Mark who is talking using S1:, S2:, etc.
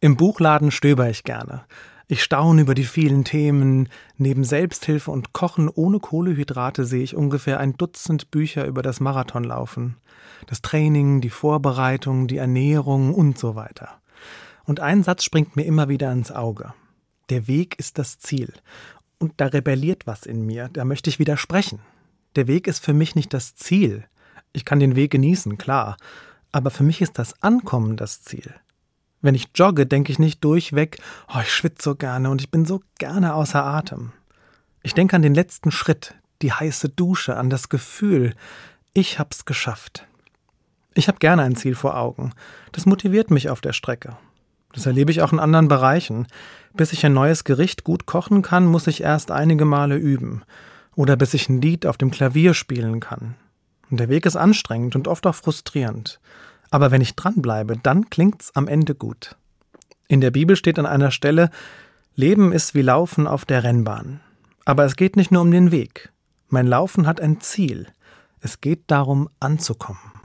S1: Im Buchladen stöber ich gerne. Ich staune über die vielen Themen. Neben Selbsthilfe und Kochen ohne Kohlehydrate sehe ich ungefähr ein Dutzend Bücher über das Marathonlaufen. Das Training, die Vorbereitung, die Ernährung und so weiter. Und ein Satz springt mir immer wieder ins Auge. Der Weg ist das Ziel. Und da rebelliert was in mir, da möchte ich widersprechen. Der Weg ist für mich nicht das Ziel. Ich kann den Weg genießen, klar. Aber für mich ist das Ankommen das Ziel. Wenn ich jogge, denke ich nicht durchweg, oh, ich schwitze so gerne und ich bin so gerne außer Atem. Ich denke an den letzten Schritt, die heiße Dusche, an das Gefühl, ich hab's geschafft. Ich habe gerne ein Ziel vor Augen. Das motiviert mich auf der Strecke. Das erlebe ich auch in anderen Bereichen. Bis ich ein neues Gericht gut kochen kann, muss ich erst einige Male üben. Oder bis ich ein Lied auf dem Klavier spielen kann. Und der Weg ist anstrengend und oft auch frustrierend. Aber wenn ich dranbleibe, dann klingt's am Ende gut. In der Bibel steht an einer Stelle, Leben ist wie Laufen auf der Rennbahn. Aber es geht nicht nur um den Weg. Mein Laufen hat ein Ziel. Es geht darum, anzukommen.